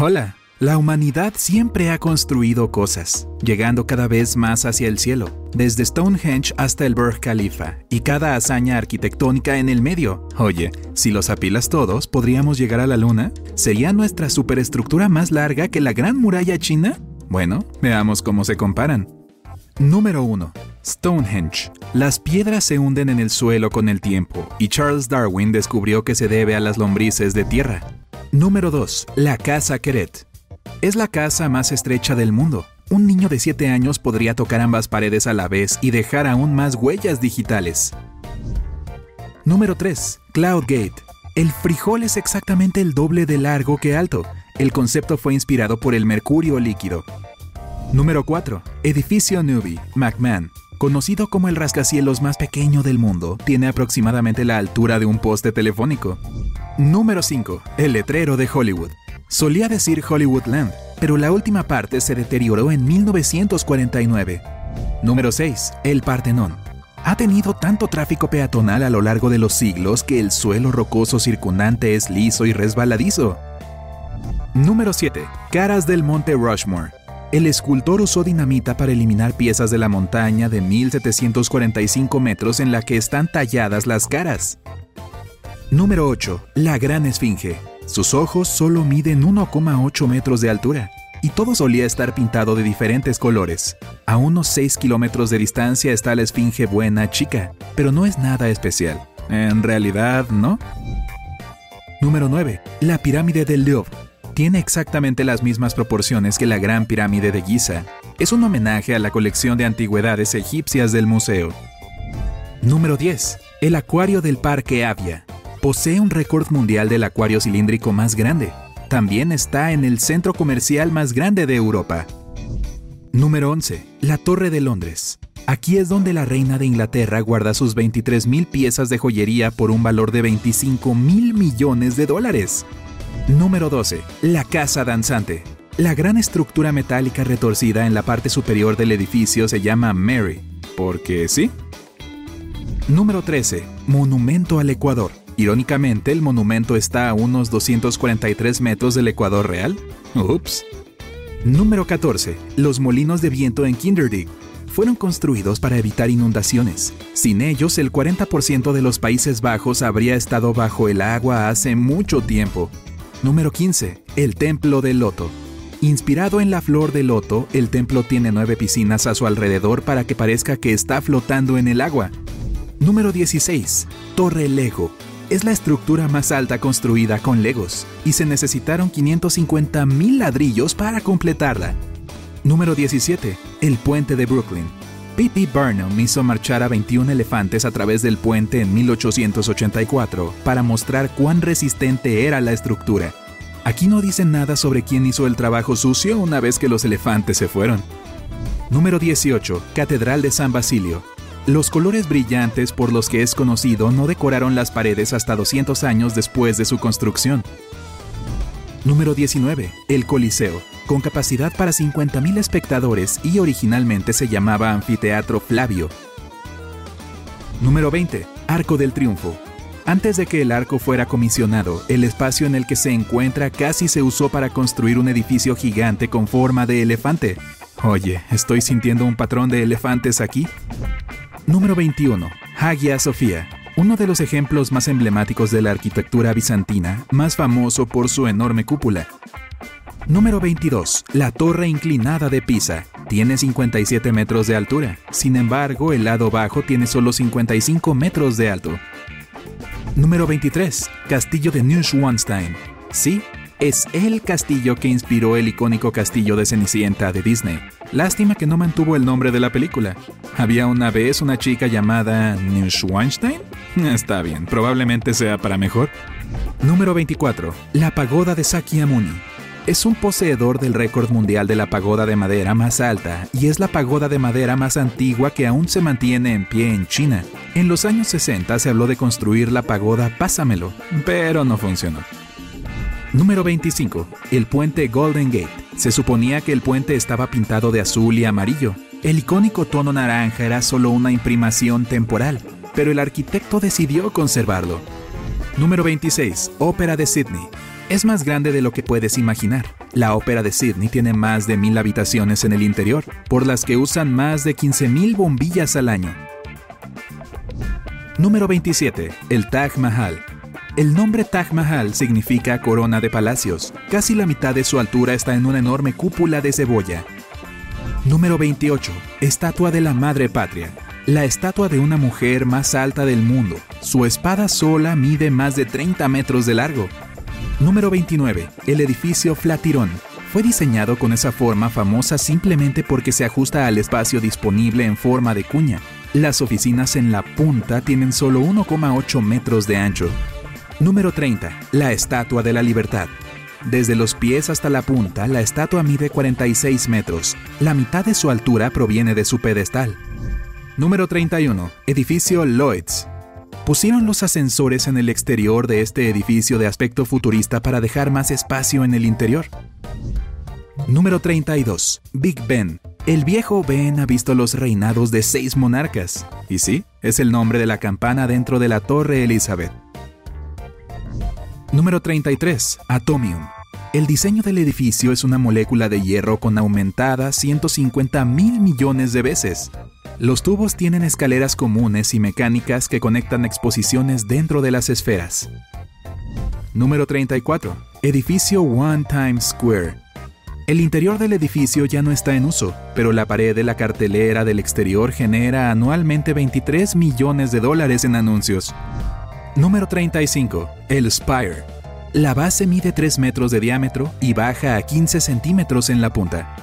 Hola. La humanidad siempre ha construido cosas, llegando cada vez más hacia el cielo, desde Stonehenge hasta el Burj Khalifa, y cada hazaña arquitectónica en el medio. Oye, si los apilas todos, ¿podríamos llegar a la Luna? ¿Sería nuestra superestructura más larga que la Gran Muralla China? Bueno, veamos cómo se comparan. Número 1. Stonehenge. Las piedras se hunden en el suelo con el tiempo, y Charles Darwin descubrió que se debe a las lombrices de tierra. Número 2. La Casa Queret. Es la casa más estrecha del mundo. Un niño de 7 años podría tocar ambas paredes a la vez y dejar aún más huellas digitales. Número 3. Cloudgate. El frijol es exactamente el doble de largo que alto. El concepto fue inspirado por el mercurio líquido. Número 4. Edificio Newby, McMahon. Conocido como el rascacielos más pequeño del mundo, tiene aproximadamente la altura de un poste telefónico. Número 5. El letrero de Hollywood. Solía decir Hollywoodland, pero la última parte se deterioró en 1949. Número 6. El Partenón. Ha tenido tanto tráfico peatonal a lo largo de los siglos que el suelo rocoso circundante es liso y resbaladizo. Número 7. Caras del Monte Rushmore. El escultor usó dinamita para eliminar piezas de la montaña de 1745 metros en la que están talladas las caras. Número 8. La Gran Esfinge. Sus ojos solo miden 1,8 metros de altura y todo solía estar pintado de diferentes colores. A unos 6 kilómetros de distancia está la Esfinge Buena Chica, pero no es nada especial. En realidad, ¿no? Número 9. La pirámide del Louvre. Tiene exactamente las mismas proporciones que la Gran Pirámide de Giza. Es un homenaje a la colección de antigüedades egipcias del museo. Número 10. El acuario del Parque Avia posee un récord mundial del acuario cilíndrico más grande. También está en el centro comercial más grande de Europa. Número 11. La Torre de Londres. Aquí es donde la reina de Inglaterra guarda sus 23.000 piezas de joyería por un valor de 25 mil millones de dólares. Número 12. La Casa Danzante. La gran estructura metálica retorcida en la parte superior del edificio se llama Mary. Porque sí. Número 13. Monumento al Ecuador. Irónicamente, el monumento está a unos 243 metros del Ecuador real. Ups. Número 14. Los molinos de viento en Kinderdig. Fueron construidos para evitar inundaciones. Sin ellos, el 40% de los Países Bajos habría estado bajo el agua hace mucho tiempo. Número 15. El Templo del Loto. Inspirado en la flor de loto, el templo tiene nueve piscinas a su alrededor para que parezca que está flotando en el agua. Número 16. Torre Lego es la estructura más alta construida con Legos y se necesitaron 550 mil ladrillos para completarla. Número 17. El puente de Brooklyn. P.T. Barnum hizo marchar a 21 elefantes a través del puente en 1884 para mostrar cuán resistente era la estructura. Aquí no dicen nada sobre quién hizo el trabajo sucio una vez que los elefantes se fueron. Número 18. Catedral de San Basilio. Los colores brillantes por los que es conocido no decoraron las paredes hasta 200 años después de su construcción. Número 19. El Coliseo, con capacidad para 50.000 espectadores y originalmente se llamaba Anfiteatro Flavio. Número 20. Arco del Triunfo. Antes de que el arco fuera comisionado, el espacio en el que se encuentra casi se usó para construir un edificio gigante con forma de elefante. Oye, ¿estoy sintiendo un patrón de elefantes aquí? Número 21. Hagia Sofía. Uno de los ejemplos más emblemáticos de la arquitectura bizantina, más famoso por su enorme cúpula. Número 22. La Torre Inclinada de Pisa. Tiene 57 metros de altura. Sin embargo, el lado bajo tiene solo 55 metros de alto. Número 23. Castillo de Neuschwanstein. Sí, es el castillo que inspiró el icónico castillo de Cenicienta de Disney. Lástima que no mantuvo el nombre de la película. ¿Había una vez una chica llamada Neuschwanstein? Está bien, probablemente sea para mejor. Número 24. La pagoda de Sakyamuni. Es un poseedor del récord mundial de la pagoda de madera más alta y es la pagoda de madera más antigua que aún se mantiene en pie en China. En los años 60 se habló de construir la pagoda Pásamelo, pero no funcionó. Número 25. El puente Golden Gate. Se suponía que el puente estaba pintado de azul y amarillo. El icónico tono naranja era solo una imprimación temporal, pero el arquitecto decidió conservarlo. Número 26. Ópera de Sydney. Es más grande de lo que puedes imaginar. La ópera de Sydney tiene más de mil habitaciones en el interior, por las que usan más de 15.000 bombillas al año. Número 27. El Taj Mahal. El nombre Taj Mahal significa corona de palacios. Casi la mitad de su altura está en una enorme cúpula de cebolla. Número 28. Estatua de la Madre Patria. La estatua de una mujer más alta del mundo. Su espada sola mide más de 30 metros de largo. Número 29. El edificio Flatiron. Fue diseñado con esa forma famosa simplemente porque se ajusta al espacio disponible en forma de cuña. Las oficinas en la punta tienen solo 1,8 metros de ancho. Número 30. La Estatua de la Libertad. Desde los pies hasta la punta, la estatua mide 46 metros. La mitad de su altura proviene de su pedestal. Número 31. Edificio Lloyds pusieron los ascensores en el exterior de este edificio de aspecto futurista para dejar más espacio en el interior. Número 32. Big Ben. El viejo Ben ha visto los reinados de seis monarcas. Y sí, es el nombre de la campana dentro de la Torre Elizabeth. Número 33. Atomium. El diseño del edificio es una molécula de hierro con aumentada 150 mil millones de veces. Los tubos tienen escaleras comunes y mecánicas que conectan exposiciones dentro de las esferas. Número 34. Edificio One Times Square. El interior del edificio ya no está en uso, pero la pared de la cartelera del exterior genera anualmente 23 millones de dólares en anuncios. Número 35. El Spire. La base mide 3 metros de diámetro y baja a 15 centímetros en la punta.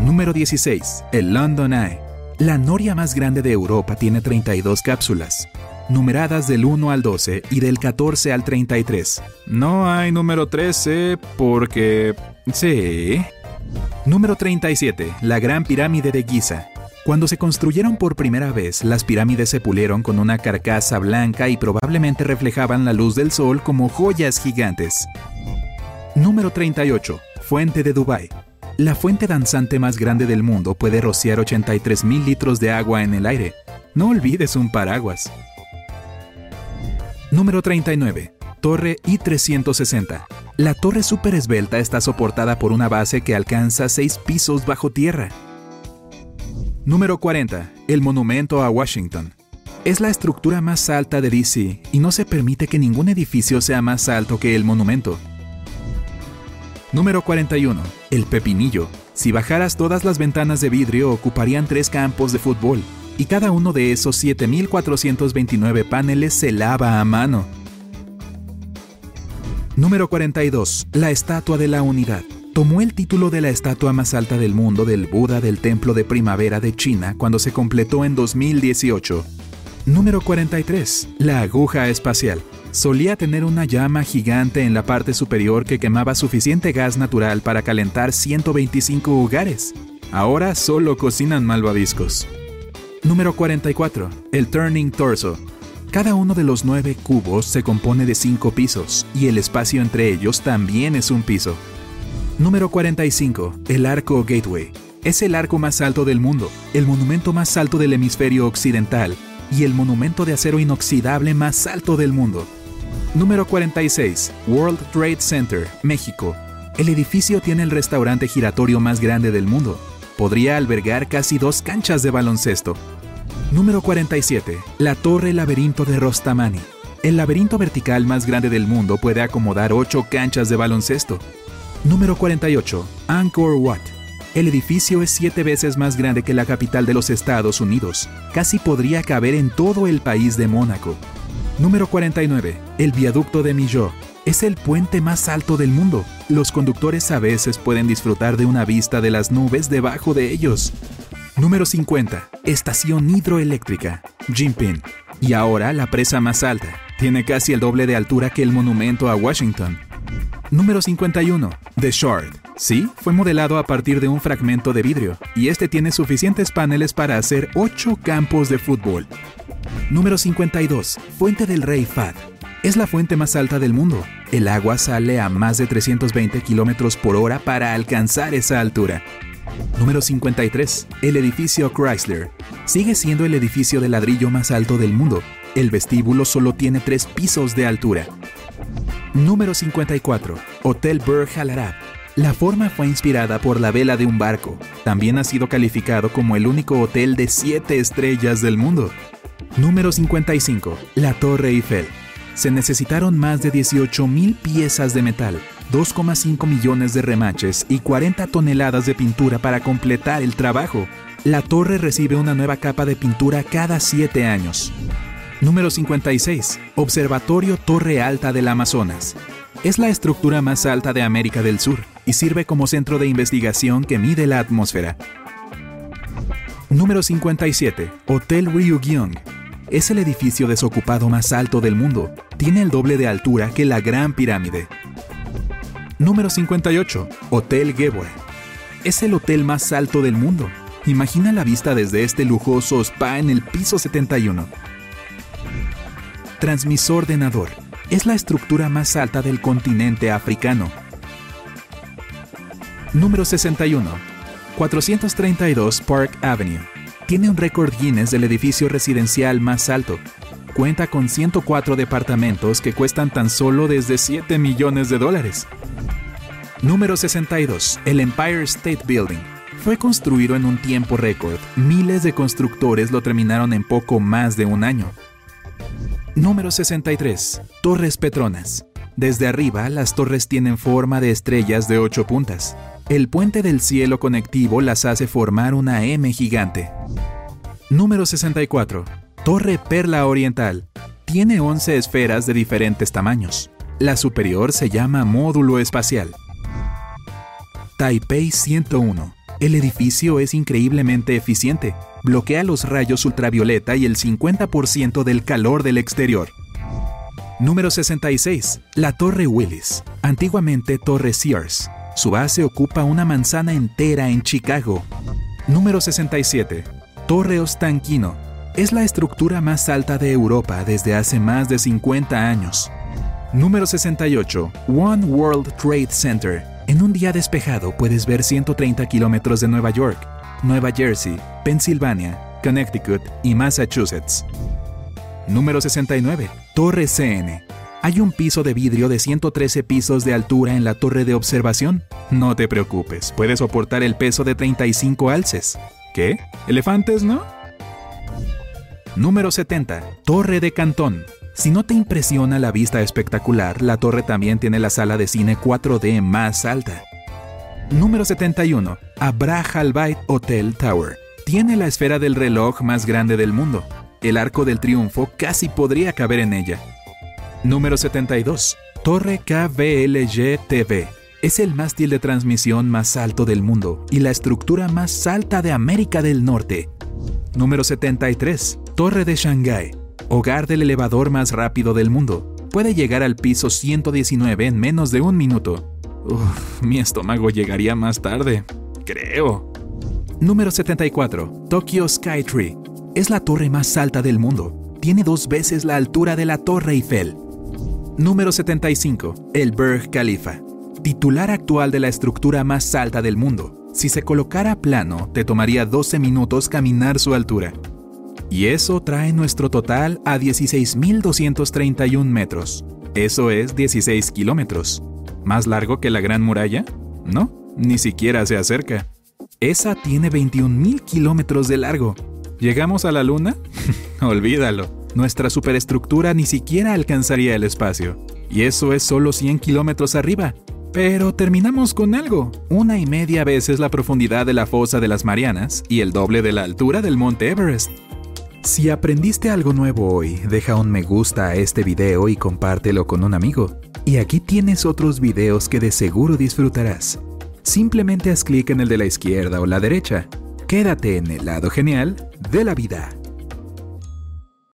Número 16. El London Eye. La noria más grande de Europa tiene 32 cápsulas, numeradas del 1 al 12 y del 14 al 33. No hay número 13 porque... Sí. Número 37. La Gran Pirámide de Giza. Cuando se construyeron por primera vez, las pirámides se pulieron con una carcasa blanca y probablemente reflejaban la luz del sol como joyas gigantes. Número 38. Fuente de Dubái. La fuente danzante más grande del mundo puede rociar 83 mil litros de agua en el aire. No olvides un paraguas. Número 39. Torre I-360. La torre super esbelta está soportada por una base que alcanza 6 pisos bajo tierra. Número 40. El monumento a Washington. Es la estructura más alta de DC y no se permite que ningún edificio sea más alto que el monumento. Número 41. El pepinillo. Si bajaras todas las ventanas de vidrio ocuparían tres campos de fútbol, y cada uno de esos 7.429 paneles se lava a mano. Número 42. La Estatua de la Unidad. Tomó el título de la estatua más alta del mundo del Buda del Templo de Primavera de China cuando se completó en 2018. Número 43. La aguja espacial solía tener una llama gigante en la parte superior que quemaba suficiente gas natural para calentar 125 hogares. Ahora solo cocinan malvaviscos. Número 44. El Turning Torso. Cada uno de los nueve cubos se compone de cinco pisos y el espacio entre ellos también es un piso. Número 45. El Arco Gateway. Es el arco más alto del mundo, el monumento más alto del hemisferio occidental y el monumento de acero inoxidable más alto del mundo. Número 46. World Trade Center, México. El edificio tiene el restaurante giratorio más grande del mundo. Podría albergar casi dos canchas de baloncesto. Número 47. La Torre Laberinto de Rostamani. El laberinto vertical más grande del mundo puede acomodar ocho canchas de baloncesto. Número 48. Angkor Wat. El edificio es siete veces más grande que la capital de los Estados Unidos. Casi podría caber en todo el país de Mónaco. Número 49. El viaducto de Millau. Es el puente más alto del mundo. Los conductores a veces pueden disfrutar de una vista de las nubes debajo de ellos. Número 50. Estación hidroeléctrica. Jinping. Y ahora la presa más alta. Tiene casi el doble de altura que el monumento a Washington. Número 51. The Shard. Sí, fue modelado a partir de un fragmento de vidrio, y este tiene suficientes paneles para hacer 8 campos de fútbol. Número 52. Fuente del Rey Fad. Es la fuente más alta del mundo. El agua sale a más de 320 kilómetros por hora para alcanzar esa altura. Número 53. El edificio Chrysler. Sigue siendo el edificio de ladrillo más alto del mundo. El vestíbulo solo tiene tres pisos de altura. Número 54. Hotel Burj Al Arab. La forma fue inspirada por la vela de un barco. También ha sido calificado como el único hotel de 7 estrellas del mundo. Número 55. La Torre Eiffel. Se necesitaron más de 18.000 piezas de metal, 2,5 millones de remaches y 40 toneladas de pintura para completar el trabajo. La torre recibe una nueva capa de pintura cada 7 años. Número 56. Observatorio Torre Alta del Amazonas. Es la estructura más alta de América del Sur y sirve como centro de investigación que mide la atmósfera. Número 57. Hotel Ryugyong. Es el edificio desocupado más alto del mundo. Tiene el doble de altura que la Gran Pirámide. Número 58. Hotel Gebwe. Es el hotel más alto del mundo. Imagina la vista desde este lujoso spa en el piso 71. Transmisor de Nador. Es la estructura más alta del continente africano. Número 61. 432 Park Avenue. Tiene un récord Guinness del edificio residencial más alto. Cuenta con 104 departamentos que cuestan tan solo desde 7 millones de dólares. Número 62. El Empire State Building. Fue construido en un tiempo récord. Miles de constructores lo terminaron en poco más de un año. Número 63. Torres Petronas. Desde arriba, las torres tienen forma de estrellas de 8 puntas. El puente del cielo conectivo las hace formar una M gigante. Número 64. Torre Perla Oriental. Tiene 11 esferas de diferentes tamaños. La superior se llama módulo espacial. Taipei 101. El edificio es increíblemente eficiente. Bloquea los rayos ultravioleta y el 50% del calor del exterior. Número 66. La Torre Willis. Antiguamente Torre Sears. Su base ocupa una manzana entera en Chicago. Número 67. Torre Ostanquino. Es la estructura más alta de Europa desde hace más de 50 años. Número 68. One World Trade Center. En un día despejado puedes ver 130 kilómetros de Nueva York, Nueva Jersey, Pensilvania, Connecticut y Massachusetts. Número 69. Torre CN. Hay un piso de vidrio de 113 pisos de altura en la torre de observación. No te preocupes, puede soportar el peso de 35 alces. ¿Qué? ¿Elefantes, no? Número 70. Torre de Cantón. Si no te impresiona la vista espectacular, la torre también tiene la sala de cine 4D más alta. Número 71. Abra Halbait Hotel Tower. Tiene la esfera del reloj más grande del mundo. El arco del triunfo casi podría caber en ella. Número 72. Torre KVLG TV. Es el mástil de transmisión más alto del mundo y la estructura más alta de América del Norte. Número 73. Torre de Shanghái hogar del elevador más rápido del mundo. Puede llegar al piso 119 en menos de un minuto. Uf, mi estómago llegaría más tarde. Creo. Número 74. Tokyo Skytree. Es la torre más alta del mundo. Tiene dos veces la altura de la Torre Eiffel. Número 75. El Burj Khalifa. Titular actual de la estructura más alta del mundo. Si se colocara plano, te tomaría 12 minutos caminar su altura. Y eso trae nuestro total a 16.231 metros. Eso es 16 kilómetros. ¿Más largo que la Gran Muralla? No, ni siquiera se acerca. Esa tiene 21.000 kilómetros de largo. ¿Llegamos a la Luna? Olvídalo. Nuestra superestructura ni siquiera alcanzaría el espacio. Y eso es solo 100 kilómetros arriba. Pero terminamos con algo. Una y media veces la profundidad de la fosa de las Marianas y el doble de la altura del Monte Everest. Si aprendiste algo nuevo hoy, deja un me gusta a este video y compártelo con un amigo. Y aquí tienes otros videos que de seguro disfrutarás. Simplemente haz clic en el de la izquierda o la derecha. Quédate en el lado genial de la vida.